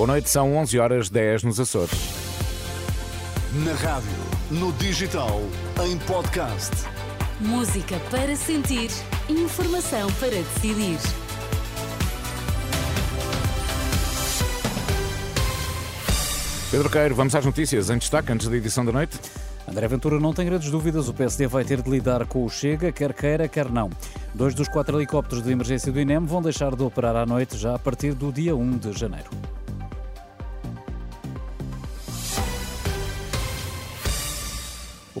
Boa noite, são 11 horas 10 nos Açores. Na rádio, no digital, em podcast. Música para sentir, informação para decidir. Pedro Queiro, vamos às notícias em destaque antes da edição da noite. André Ventura não tem grandes dúvidas, o PSD vai ter de lidar com o Chega, quer queira, quer não. Dois dos quatro helicópteros de emergência do INEM vão deixar de operar à noite já a partir do dia 1 de janeiro.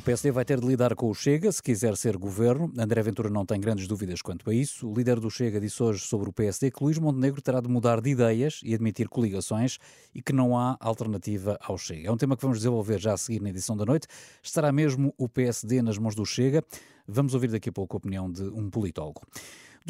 O PSD vai ter de lidar com o Chega se quiser ser governo. André Ventura não tem grandes dúvidas quanto a isso. O líder do Chega disse hoje sobre o PSD que Luís Montenegro terá de mudar de ideias e admitir coligações e que não há alternativa ao Chega. É um tema que vamos desenvolver já a seguir na edição da noite. Estará mesmo o PSD nas mãos do Chega? Vamos ouvir daqui a pouco a opinião de um politólogo.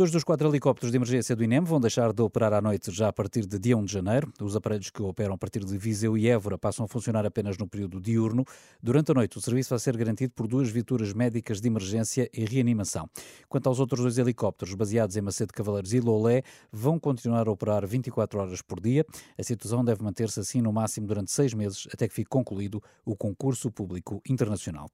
Dois dos quatro helicópteros de emergência do INEM vão deixar de operar à noite já a partir de dia 1 de janeiro. Os aparelhos que operam a partir de Viseu e Évora passam a funcionar apenas no período diurno. Durante a noite, o serviço vai ser garantido por duas viaturas médicas de emergência e reanimação. Quanto aos outros dois helicópteros, baseados em Macedo Cavaleiros e Lolé, vão continuar a operar 24 horas por dia. A situação deve manter-se assim no máximo durante seis meses, até que fique concluído o concurso público internacional.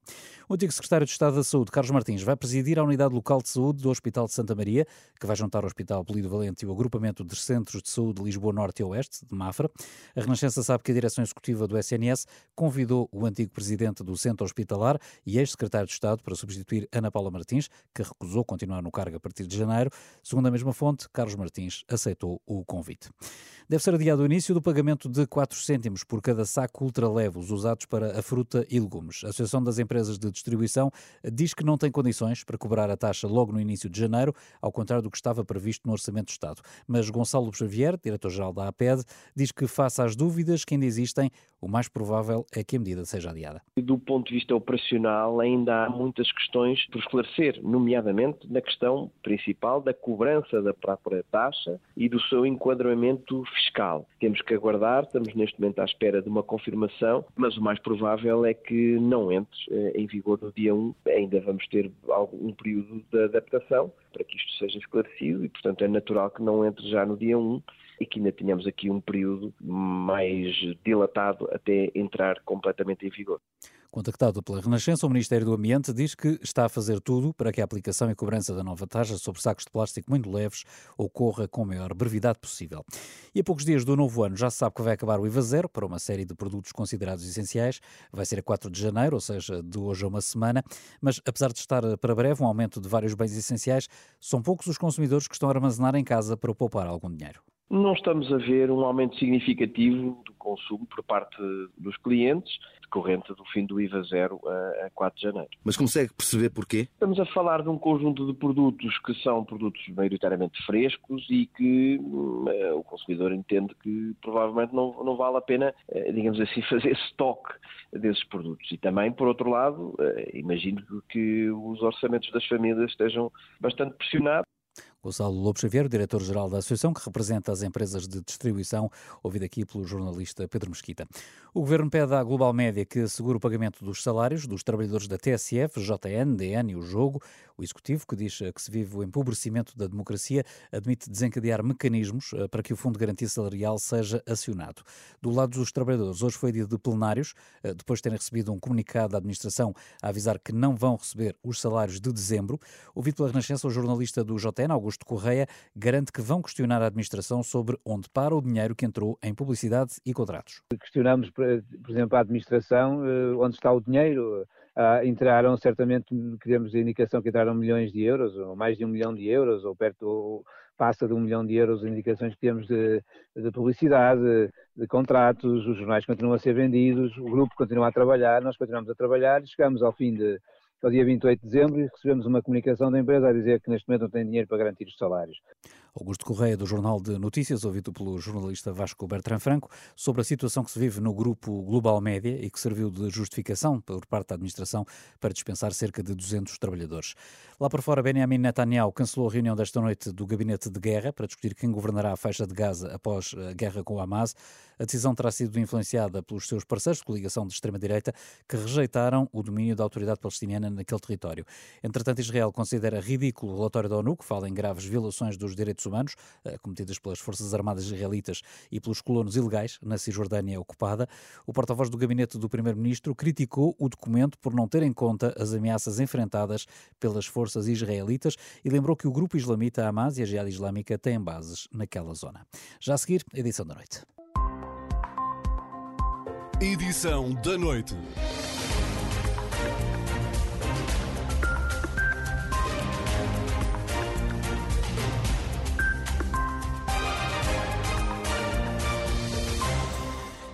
O antigo secretário de Estado da Saúde, Carlos Martins, vai presidir a unidade local de saúde do Hospital de Santa Maria que vai juntar o Hospital Polido Valente e o agrupamento de centros de saúde de Lisboa Norte e Oeste, de Mafra. A Renascença sabe que a direção executiva do SNS convidou o antigo presidente do Centro Hospitalar e ex-secretário de Estado para substituir Ana Paula Martins, que recusou continuar no cargo a partir de janeiro. Segundo a mesma fonte, Carlos Martins aceitou o convite. Deve ser adiado o início do pagamento de 4 cêntimos por cada saco ultraleves usados para a fruta e legumes. A Associação das Empresas de Distribuição diz que não tem condições para cobrar a taxa logo no início de janeiro, ao contrário do que estava previsto no Orçamento do Estado. Mas Gonçalo Xavier, diretor-geral da APED, diz que, face às dúvidas que ainda existem, o mais provável é que a medida seja adiada. Do ponto de vista operacional, ainda há muitas questões por esclarecer, nomeadamente na questão principal da cobrança da própria taxa e do seu enquadramento fiscal. Temos que aguardar, estamos neste momento à espera de uma confirmação, mas o mais provável é que não entre eh, em vigor no dia 1. Ainda vamos ter algum período de adaptação para que isto seja esclarecido e, portanto, é natural que não entre já no dia 1 e que ainda tenhamos aqui um período mais dilatado até entrar completamente em vigor. Contactado pela Renascença, o Ministério do Ambiente diz que está a fazer tudo para que a aplicação e cobrança da nova taxa sobre sacos de plástico muito leves ocorra com a maior brevidade possível. E a poucos dias do novo ano já se sabe que vai acabar o IVA zero para uma série de produtos considerados essenciais. Vai ser a 4 de janeiro, ou seja, de hoje a uma semana. Mas apesar de estar para breve um aumento de vários bens essenciais, são poucos os consumidores que estão a armazenar em casa para poupar algum dinheiro. Não estamos a ver um aumento significativo do consumo por parte dos clientes, decorrente do fim do IVA zero a 4 de janeiro. Mas consegue perceber porquê? Estamos a falar de um conjunto de produtos que são produtos maioritariamente frescos e que uh, o consumidor entende que provavelmente não, não vale a pena, uh, digamos assim, fazer estoque desses produtos. E também, por outro lado, uh, imagino que os orçamentos das famílias estejam bastante pressionados Gonçalo Lobo Xavier, diretor-geral da Associação, que representa as empresas de distribuição, ouvido aqui pelo jornalista Pedro Mesquita. O Governo pede à Global Média que assegure o pagamento dos salários dos trabalhadores da TSF, JN, DN e o Jogo. O Executivo, que diz que se vive o empobrecimento da democracia, admite desencadear mecanismos eh, para que o Fundo de Garantia Salarial seja acionado. Do lado dos trabalhadores, hoje foi dia de plenários, eh, depois de terem recebido um comunicado da administração a avisar que não vão receber os salários de dezembro. Ouvido pela Renascença, o jornalista do JN, Augusto Augusto Correia garante que vão questionar a administração sobre onde para o dinheiro que entrou em publicidade e contratos. Questionamos, por exemplo, a administração eh, onde está o dinheiro. Uh, entraram certamente, queremos a indicação que entraram milhões de euros, ou mais de um milhão de euros, ou perto, ou passa de um milhão de euros indicações que temos de, de publicidade, de, de contratos, os jornais continuam a ser vendidos, o grupo continua a trabalhar, nós continuamos a trabalhar chegamos ao fim de, ao dia 28 de dezembro e recebemos uma comunicação da empresa a dizer que neste momento não tem dinheiro para garantir os salários. Augusto Correia, do Jornal de Notícias, ouvido pelo jornalista Vasco Bertrand Franco, sobre a situação que se vive no grupo Global Média e que serviu de justificação por parte da administração para dispensar cerca de 200 trabalhadores. Lá por fora, Benjamin Netanyahu cancelou a reunião desta noite do Gabinete de Guerra para discutir quem governará a faixa de Gaza após a guerra com o Hamas. A decisão terá sido influenciada pelos seus parceiros de coligação de extrema-direita que rejeitaram o domínio da autoridade palestiniana naquele território. Entretanto, Israel considera ridículo o relatório da ONU, que fala em graves violações dos direitos humanos cometidas pelas Forças Armadas israelitas e pelos colonos ilegais na Cisjordânia ocupada. O porta-voz do gabinete do primeiro-ministro criticou o documento por não ter em conta as ameaças enfrentadas pelas forças israelitas e lembrou que o grupo islamita Hamas e a Jihad Islâmica têm bases naquela zona. Já a seguir, edição da noite. Edição da noite.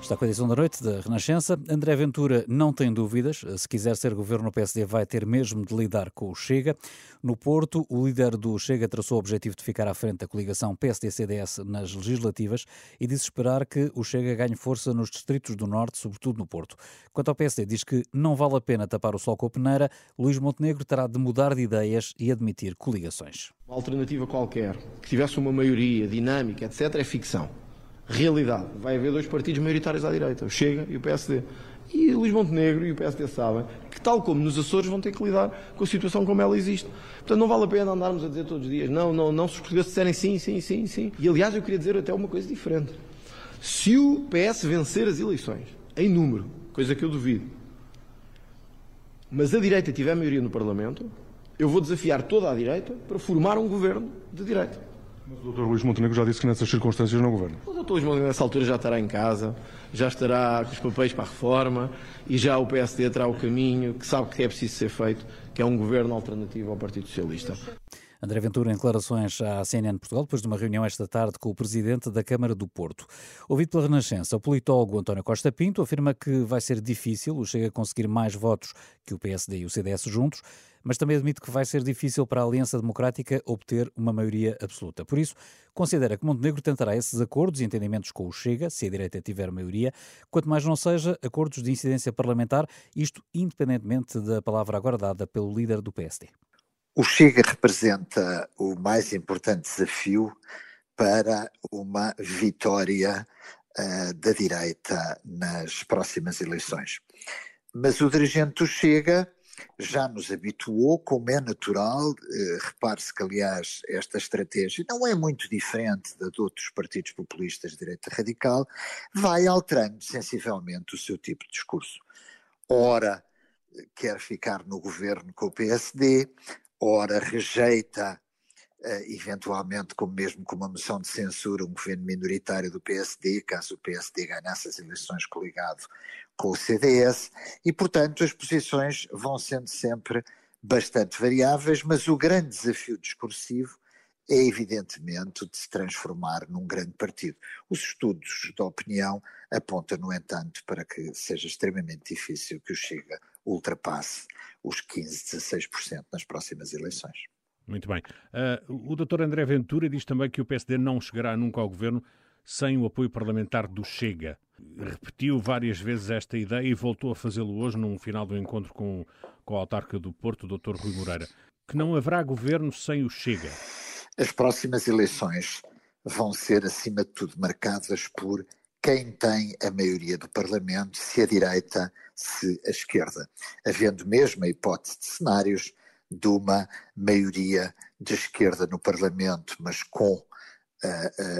Está com a edição da noite da Renascença. André Ventura não tem dúvidas. Se quiser ser governo, o PSD vai ter mesmo de lidar com o Chega. No Porto, o líder do Chega traçou o objetivo de ficar à frente da coligação PSD-CDS nas legislativas e disse esperar que o Chega ganhe força nos distritos do Norte, sobretudo no Porto. Quanto ao PSD, diz que não vale a pena tapar o sol com a peneira. Luís Montenegro terá de mudar de ideias e admitir coligações. Uma alternativa qualquer que tivesse uma maioria dinâmica, etc., é ficção realidade. Vai haver dois partidos maioritários à direita, o Chega e o PSD. E Luís Montenegro e o PSD sabem que, tal como nos Açores, vão ter que lidar com a situação como ela existe. Portanto, não vale a pena andarmos a dizer todos os dias, não, não, não, se os portugueses disserem sim, sim, sim, sim. E, aliás, eu queria dizer até uma coisa diferente. Se o PS vencer as eleições, em número, coisa que eu duvido, mas a direita tiver maioria no Parlamento, eu vou desafiar toda a direita para formar um governo de direita. Mas o Dr. Luís Montenegro já disse que nessas circunstâncias não governa. O Dr. Luís Montenegro nessa altura já estará em casa, já estará com os papéis para a reforma e já o PSD terá o caminho que sabe que é preciso ser feito, que é um governo alternativo ao Partido Socialista. André Ventura, em declarações à CNN Portugal, depois de uma reunião esta tarde com o presidente da Câmara do Porto. Ouvido pela Renascença, o politólogo António Costa Pinto afirma que vai ser difícil o Chega conseguir mais votos que o PSD e o CDS juntos, mas também admite que vai ser difícil para a Aliança Democrática obter uma maioria absoluta. Por isso, considera que Montenegro tentará esses acordos e entendimentos com o Chega, se a direita tiver maioria, quanto mais não seja acordos de incidência parlamentar, isto independentemente da palavra agora dada pelo líder do PSD. O Chega representa o mais importante desafio para uma vitória uh, da direita nas próximas eleições. Mas o dirigente do Chega já nos habituou, como é natural, uh, repare-se que, aliás, esta estratégia não é muito diferente da de outros partidos populistas de direita radical, vai alterando sensivelmente o seu tipo de discurso. Ora, quer ficar no governo com o PSD, ora rejeita Uh, eventualmente, como mesmo com uma moção de censura, um governo minoritário do PSD, caso o PSD ganhasse as eleições coligado com o CDS, e portanto as posições vão sendo sempre bastante variáveis, mas o grande desafio discursivo é evidentemente de se transformar num grande partido. Os estudos da opinião apontam, no entanto, para que seja extremamente difícil que o Chega ultrapasse os 15, 16% nas próximas eleições. Muito bem. Uh, o doutor André Ventura diz também que o PSD não chegará nunca ao governo sem o apoio parlamentar do Chega. Repetiu várias vezes esta ideia e voltou a fazê-lo hoje num final do encontro com, com a autarca do Porto, o Dr. Rui Moreira. Que não haverá governo sem o Chega. As próximas eleições vão ser, acima de tudo, marcadas por quem tem a maioria do Parlamento, se a direita, se a esquerda, havendo mesmo a hipótese de cenários de uma maioria de esquerda no Parlamento, mas com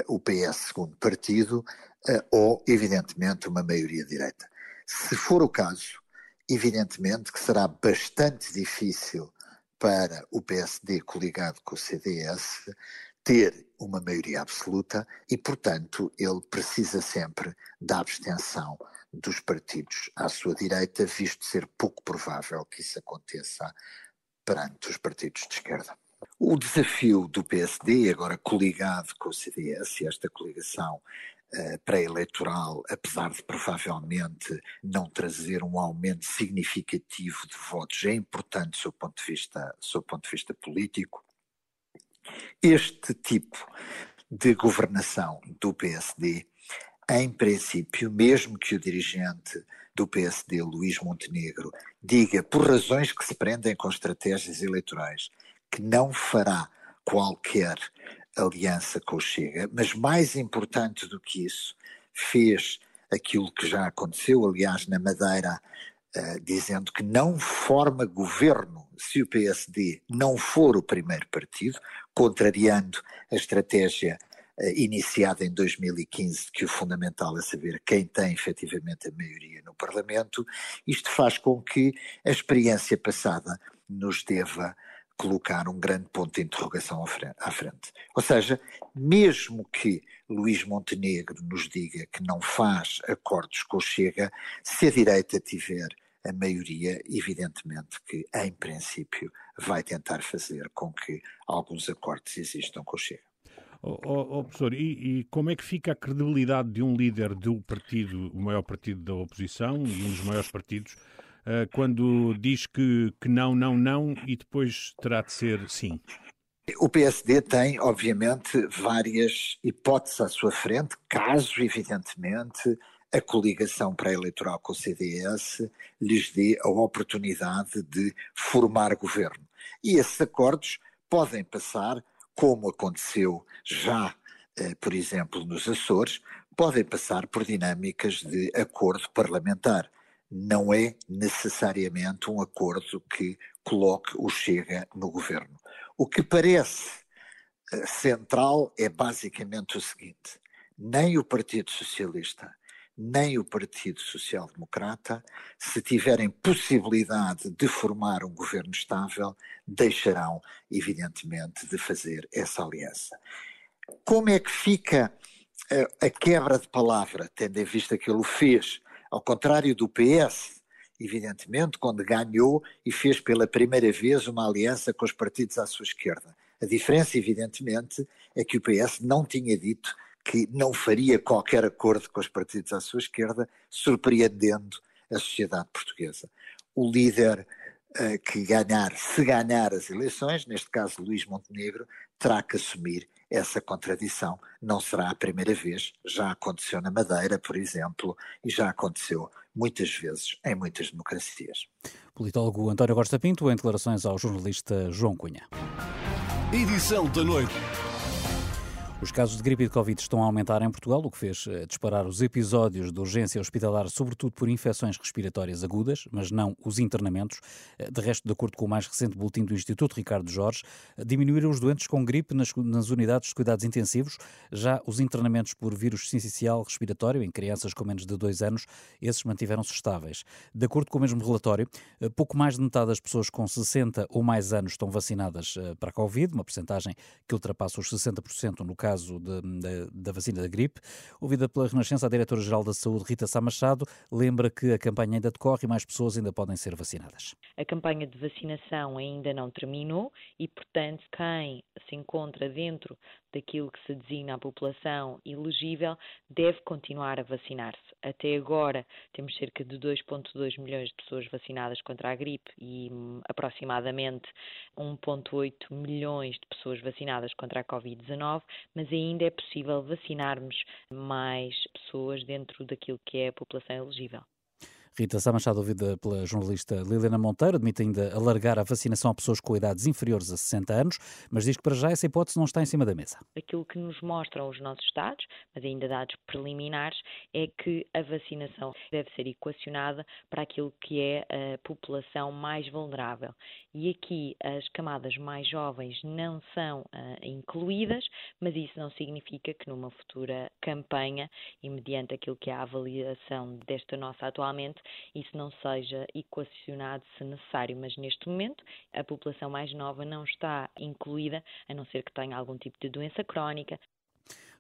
o PS segundo partido, ou, evidentemente, uma maioria direita. Se for o caso, evidentemente que será bastante difícil para o PSD coligado com o CDS ter uma maioria absoluta e, portanto, ele precisa sempre da abstenção dos partidos à sua direita, visto ser pouco provável que isso aconteça perante os partidos de esquerda. O desafio do PSD, agora coligado com o CDS, e esta coligação uh, pré-eleitoral, apesar de provavelmente não trazer um aumento significativo de votos, é importante do seu ponto de vista, seu ponto de vista político. Este tipo de governação do PSD, em princípio, mesmo que o dirigente do PSD, Luís Montenegro, diga, por razões que se prendem com estratégias eleitorais, que não fará qualquer aliança com o Chega, mas mais importante do que isso, fez aquilo que já aconteceu, aliás, na Madeira, uh, dizendo que não forma governo se o PSD não for o primeiro partido, contrariando a estratégia uh, iniciada em 2015, que o fundamental é saber quem tem efetivamente a maioria no Parlamento. Isto faz com que a experiência passada nos deva colocar um grande ponto de interrogação à frente. Ou seja, mesmo que Luís Montenegro nos diga que não faz acordos com o Chega, se a direita tiver a maioria, evidentemente que, em princípio, vai tentar fazer com que alguns acordos existam com o Chega. Oh, oh, oh, professor, e, e, como é que fica a credibilidade de um líder do partido, o maior partido da oposição, um dos maiores partidos, uh, quando diz que, que não, não, não e depois terá de ser sim? O PSD tem, obviamente, várias hipóteses à sua frente, caso, evidentemente, a coligação pré-eleitoral com o CDS lhes dê a oportunidade de formar governo. E esses acordos podem passar, como aconteceu já, eh, por exemplo, nos Açores, podem passar por dinâmicas de acordo parlamentar não é necessariamente um acordo que coloque o Chega no governo. O que parece eh, central é basicamente o seguinte: nem o Partido Socialista, nem o Partido Social Democrata, se tiverem possibilidade de formar um governo estável, deixarão, evidentemente, de fazer essa aliança. Como é que fica eh, a quebra de palavra, tendo em vista que ele o fez ao contrário do PS, evidentemente, quando ganhou e fez pela primeira vez uma aliança com os partidos à sua esquerda. A diferença, evidentemente, é que o PS não tinha dito que não faria qualquer acordo com os partidos à sua esquerda, surpreendendo a sociedade portuguesa. O líder uh, que ganhar, se ganhar as eleições, neste caso Luís Montenegro, terá que assumir essa contradição. Não será a primeira vez, já aconteceu na Madeira, por exemplo, e já aconteceu muitas vezes em muitas democracias. Politólogo António Costa Pinto, em declarações ao jornalista João Cunha. Edição da noite. Os casos de gripe e de Covid estão a aumentar em Portugal, o que fez eh, disparar os episódios de urgência hospitalar, sobretudo por infecções respiratórias agudas, mas não os internamentos. Eh, de resto, de acordo com o mais recente boletim do Instituto Ricardo Jorge, eh, diminuíram os doentes com gripe nas, nas unidades de cuidados intensivos. Já os internamentos por vírus sincicial respiratório em crianças com menos de dois anos, esses mantiveram-se estáveis. De acordo com o mesmo relatório, pouco mais de metade das pessoas com 60 ou mais anos estão vacinadas para a Covid, uma percentagem que ultrapassa os 60% no caso caso de, de, da vacina da gripe. Ouvida pela Renascença, a Diretora-Geral da Saúde, Rita Sá Machado, lembra que a campanha ainda decorre e mais pessoas ainda podem ser vacinadas. A campanha de vacinação ainda não terminou e, portanto, quem se encontra dentro daquilo que se designa a população elegível deve continuar a vacinar-se. Até agora temos cerca de 2,2 milhões de pessoas vacinadas contra a gripe e hum, aproximadamente 1,8 milhões de pessoas vacinadas contra a Covid-19, mas ainda é possível vacinarmos mais pessoas dentro daquilo que é a população elegível. Rita Sá Machado, ouvida pela jornalista Liliana Monteiro, admite ainda alargar a vacinação a pessoas com idades inferiores a 60 anos, mas diz que para já essa hipótese não está em cima da mesa. Aquilo que nos mostram os nossos dados, mas ainda dados preliminares, é que a vacinação deve ser equacionada para aquilo que é a população mais vulnerável. E aqui as camadas mais jovens não são uh, incluídas, mas isso não significa que numa futura campanha, e mediante aquilo que é a avaliação desta nossa atualmente, isso não seja equacionado se necessário, mas neste momento a população mais nova não está incluída, a não ser que tenha algum tipo de doença crónica,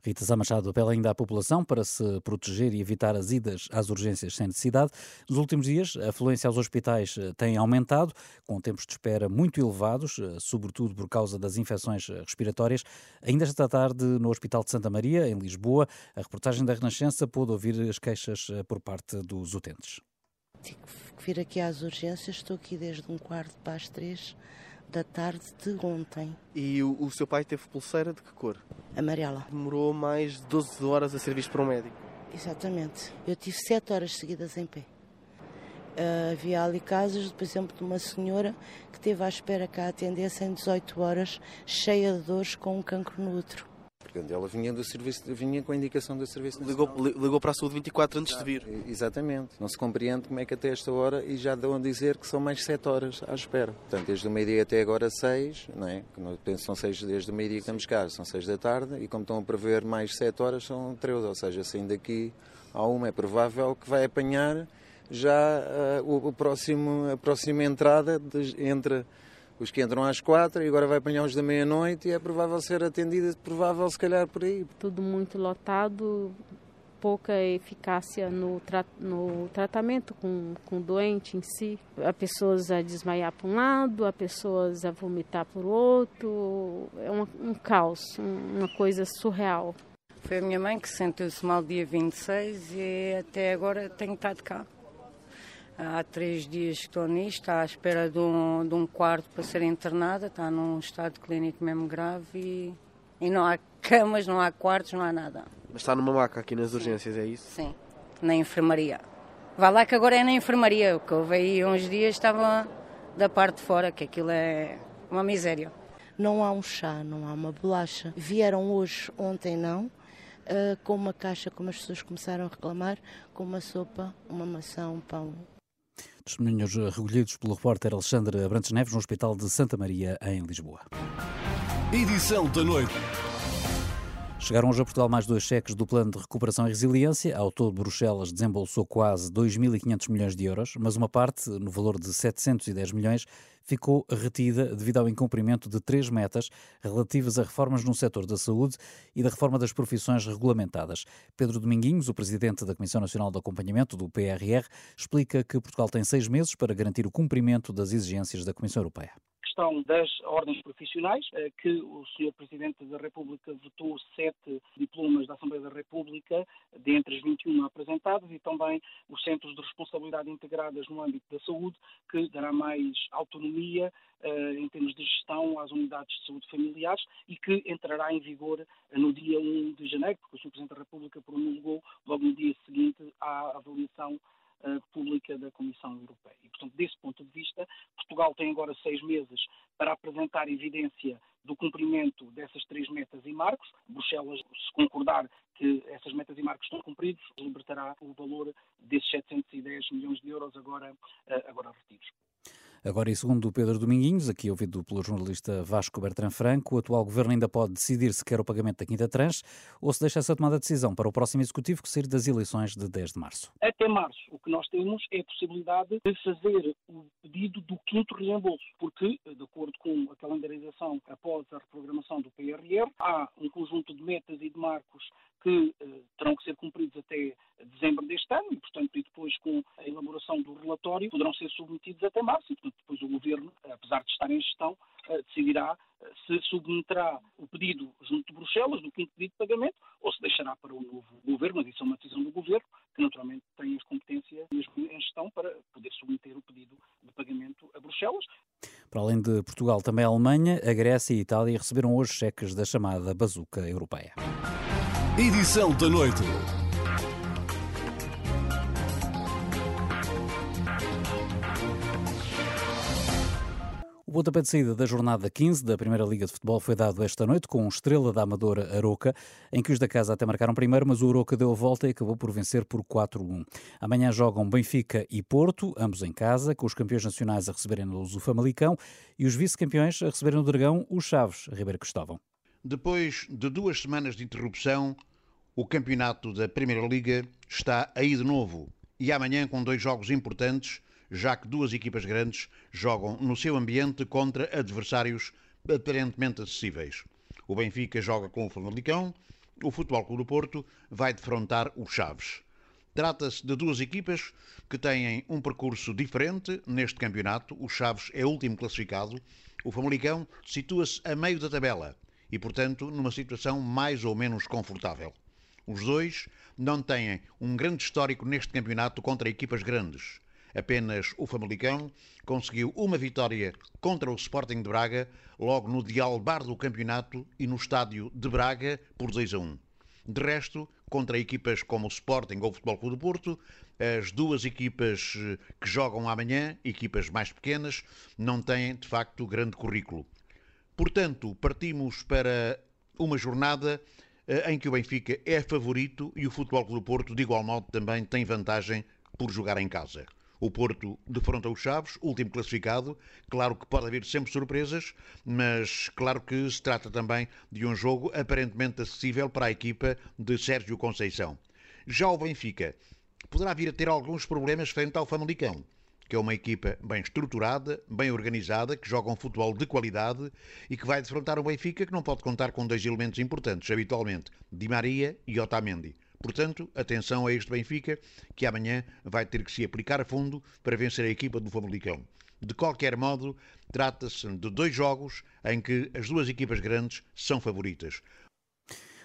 Rita Sá Machado apela ainda à população para se proteger e evitar as idas às urgências sem necessidade. Nos últimos dias, a afluência aos hospitais eh, tem aumentado, com tempos de espera muito elevados, eh, sobretudo por causa das infecções eh, respiratórias. Ainda esta tarde, no Hospital de Santa Maria, em Lisboa, a reportagem da Renascença pôde ouvir as queixas por parte dos utentes. Tive que vir aqui às urgências, estou aqui desde um quarto para as três da tarde de ontem. E o, o, seu pai teve pulseira de que cor? Amarela. Demorou mais de 12 horas a ser visto por um médico? Exatamente. Eu tive 7 horas seguidas em pé. Uh, havia ali casos, por exemplo, de uma senhora que teve à espera que a atendessem 18 horas, cheia de dores, com um cancro no útero. Portanto, ela vinha, do serviço, vinha com a indicação do Serviço ligou, ligou para a saúde 24 antes de vir. Exatamente. Não se compreende como é que até esta hora, e já dão a dizer que são mais 7 horas à espera. Portanto, desde o meio-dia até agora 6, não é? Penso são 6 desde o meio-dia que estamos cá, são 6 da tarde, e como estão a prever mais 7 horas, são 13. Ou seja, saindo daqui a uma, é provável que vai apanhar já uh, o, o, próximo, a próxima entrada de, entre os que entram às quatro e agora vai apanhar os da meia-noite e é provável ser atendida, provável se calhar por aí. Tudo muito lotado, pouca eficácia no, tra no tratamento com, com o doente em si. Há pessoas a desmaiar por um lado, há pessoas a vomitar por outro. É um, um caos, uma coisa surreal. Foi a minha mãe que sentiu-se mal dia 26 e até agora tenho estado cá. Há três dias que estou nisto, está à espera de um, de um quarto para ser internada, está num estado clínico mesmo grave e, e não há camas, não há quartos, não há nada. Mas está numa maca aqui nas urgências, é isso? Sim, na enfermaria. Vá lá que agora é na enfermaria, o que houve aí uns dias estava da parte de fora, que aquilo é uma miséria. Não há um chá, não há uma bolacha. Vieram hoje, ontem não, uh, com uma caixa, como as pessoas começaram a reclamar, com uma sopa, uma maçã, um pão, Testemunhos recolhidos pelo repórter Alexandre Abrantes Neves no Hospital de Santa Maria, em Lisboa. Edição da noite. Chegaram hoje a Portugal mais dois cheques do Plano de Recuperação e Resiliência. Ao todo, Bruxelas desembolsou quase 2.500 milhões de euros, mas uma parte, no valor de 710 milhões, ficou retida devido ao incumprimento de três metas relativas a reformas no setor da saúde e da reforma das profissões regulamentadas. Pedro Dominguinhos, o presidente da Comissão Nacional de Acompanhamento do PRR, explica que Portugal tem seis meses para garantir o cumprimento das exigências da Comissão Europeia questão das ordens profissionais, eh, que o Sr. Presidente da República votou sete diplomas da Assembleia da República, dentre os 21 apresentados, e também os Centros de Responsabilidade Integradas no âmbito da saúde, que dará mais autonomia eh, em termos de gestão às unidades de saúde familiares e que entrará em vigor no dia 1 de janeiro, porque o Sr. Presidente da República promulgou logo no dia seguinte à avaliação uh, pública da Comissão Europeia. E, portanto, desse ponto de vista, Portugal tem agora seis meses para apresentar evidência do cumprimento dessas três metas e marcos. Bruxelas, se concordar que essas metas e marcos estão cumpridos, libertará o valor desses 710 milhões de euros agora, uh, agora retidos. Agora, e segundo Pedro Dominguinhos, aqui ouvido pelo jornalista Vasco Bertrand Franco, o atual governo ainda pode decidir se quer o pagamento da quinta tranche ou se deixa essa tomada de decisão para o próximo executivo que sair das eleições de 10 de março. Até março, o que nós temos é a possibilidade de fazer o pedido do quinto reembolso, porque, de acordo com a calendarização após a reprogramação do PRR, há um conjunto de metas e de marcos que eh, terão que ser cumpridos até dezembro deste ano e, portanto, e depois com a elaboração do relatório poderão ser submetidos até março e, portanto, depois o Governo, apesar de estar em gestão, eh, decidirá eh, se submeterá o pedido junto de Bruxelas, do quinto pedido de pagamento, ou se deixará para o novo Governo, mas isso é uma decisão do Governo, que naturalmente tem as competências mesmo em gestão para poder submeter o pedido de pagamento a Bruxelas. Para além de Portugal, também a Alemanha, a Grécia e a Itália receberam hoje cheques da chamada bazuca europeia. Edição da noite. O pontapé de saída da jornada 15 da Primeira Liga de Futebol foi dado esta noite com estrela da Amadora Aroca, em que os da casa até marcaram primeiro, mas o Aroca deu a volta e acabou por vencer por 4-1. Amanhã jogam Benfica e Porto, ambos em casa, com os campeões nacionais a receberem no o Famalicão e os vice-campeões a receberem no Dragão os Chaves, Ribeiro Cristóvão. Depois de duas semanas de interrupção, o campeonato da Primeira Liga está aí de novo e amanhã com dois jogos importantes já que duas equipas grandes jogam no seu ambiente contra adversários aparentemente acessíveis. O Benfica joga com o Famalicão, o Futebol Clube do Porto vai defrontar o Chaves. Trata-se de duas equipas que têm um percurso diferente neste campeonato. O Chaves é o último classificado, o Famalicão situa-se a meio da tabela e, portanto, numa situação mais ou menos confortável. Os dois não têm um grande histórico neste campeonato contra equipas grandes. Apenas o Famalicão conseguiu uma vitória contra o Sporting de Braga, logo no dialbar do campeonato e no estádio de Braga, por 2 a 1. De resto, contra equipas como o Sporting ou o Futebol Clube do Porto, as duas equipas eh, que jogam amanhã, equipas mais pequenas, não têm de facto grande currículo. Portanto, partimos para uma jornada em que o Benfica é favorito e o Futebol Clube do Porto, de igual modo, também tem vantagem por jogar em casa. O Porto defronta os Chaves, último classificado. Claro que pode haver sempre surpresas, mas claro que se trata também de um jogo aparentemente acessível para a equipa de Sérgio Conceição. Já o Benfica poderá vir a ter alguns problemas frente ao Famalicão, que é uma equipa bem estruturada, bem organizada, que joga um futebol de qualidade e que vai defrontar o Benfica, que não pode contar com dois elementos importantes habitualmente, Di Maria e Otamendi. Portanto, atenção a este Benfica, que amanhã vai ter que se aplicar a fundo para vencer a equipa do Famalicão. De qualquer modo, trata-se de dois jogos em que as duas equipas grandes são favoritas.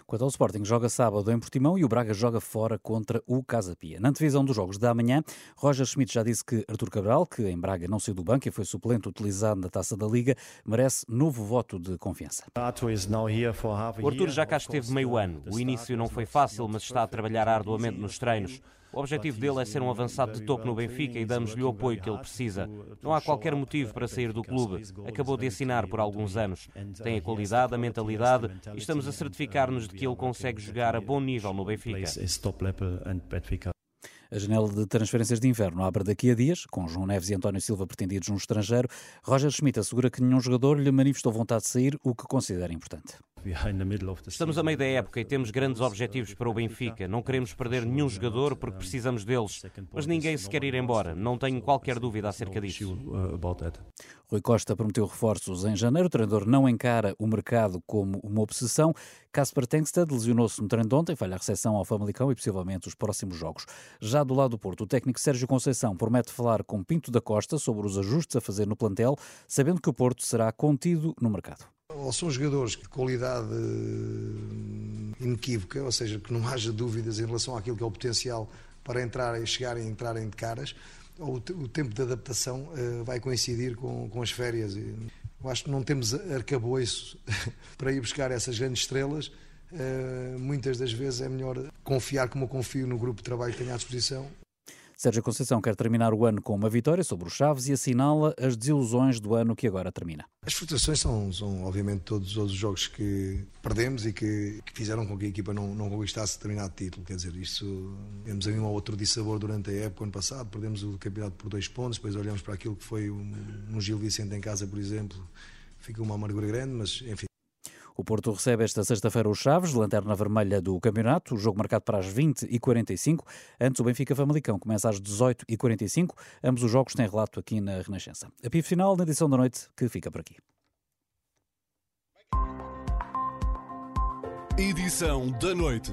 Quanto ao Sporting, joga sábado em Portimão e o Braga joga fora contra o Casa Pia. Na antevisão dos jogos da manhã, Roger Schmidt já disse que Artur Cabral, que em Braga não saiu do banco e foi suplente utilizado na Taça da Liga, merece novo voto de confiança. O Artur já cá esteve meio ano. O início não foi fácil, mas está a trabalhar arduamente nos treinos. O objetivo dele é ser um avançado de topo no Benfica e damos-lhe o apoio que ele precisa. Não há qualquer motivo para sair do clube. Acabou de assinar por alguns anos. Tem a qualidade, a mentalidade e estamos a certificar-nos de que ele consegue jogar a bom nível no Benfica. A janela de transferências de inverno abre daqui a dias, com João Neves e António Silva pretendidos no estrangeiro. Roger Schmidt assegura que nenhum jogador lhe manifestou vontade de sair, o que considera importante. Estamos a meio da época e temos grandes objetivos para o Benfica. Não queremos perder nenhum jogador porque precisamos deles. Mas ninguém se quer ir embora. Não tenho qualquer dúvida acerca disso. Rui Costa prometeu reforços em janeiro. O treinador não encara o mercado como uma obsessão. Casper Tengsted lesionou-se no treino de ontem, falha a recepção ao Famalicão e possivelmente os próximos jogos. Já do lado do Porto, o técnico Sérgio Conceição promete falar com Pinto da Costa sobre os ajustes a fazer no plantel, sabendo que o Porto será contido no mercado ou são jogadores de qualidade eh, inequívoca, ou seja, que não haja dúvidas em relação àquilo que é o potencial para entrar e chegar e entrarem de caras, ou o tempo de adaptação uh, vai coincidir com, com as férias. Eu acho que não temos arcabouço para ir buscar essas grandes estrelas. Uh, muitas das vezes é melhor confiar como eu confio no grupo de trabalho que tenho à disposição Sérgio Conceição quer terminar o ano com uma vitória sobre os Chaves e assinala as desilusões do ano que agora termina. As frustrações são, são obviamente, todos, todos, os jogos que perdemos e que, que, fizeram com que a equipa não, não conquistasse determinado título. Quer dizer, isso temos aí um ou outro dissabor durante a época, ano passado, perdemos o campeonato por dois pontos, depois olhamos para aquilo que foi um, um Gil Vicente em casa, por exemplo, fica uma amargura grande, mas enfim. O Porto recebe esta sexta-feira os Chaves, lanterna vermelha do campeonato, o jogo marcado para as 20h45. Antes, o Benfica Famalicão começa às 18h45. Ambos os jogos têm relato aqui na Renascença. A PIF final na edição da noite, que fica por aqui. Edição da noite.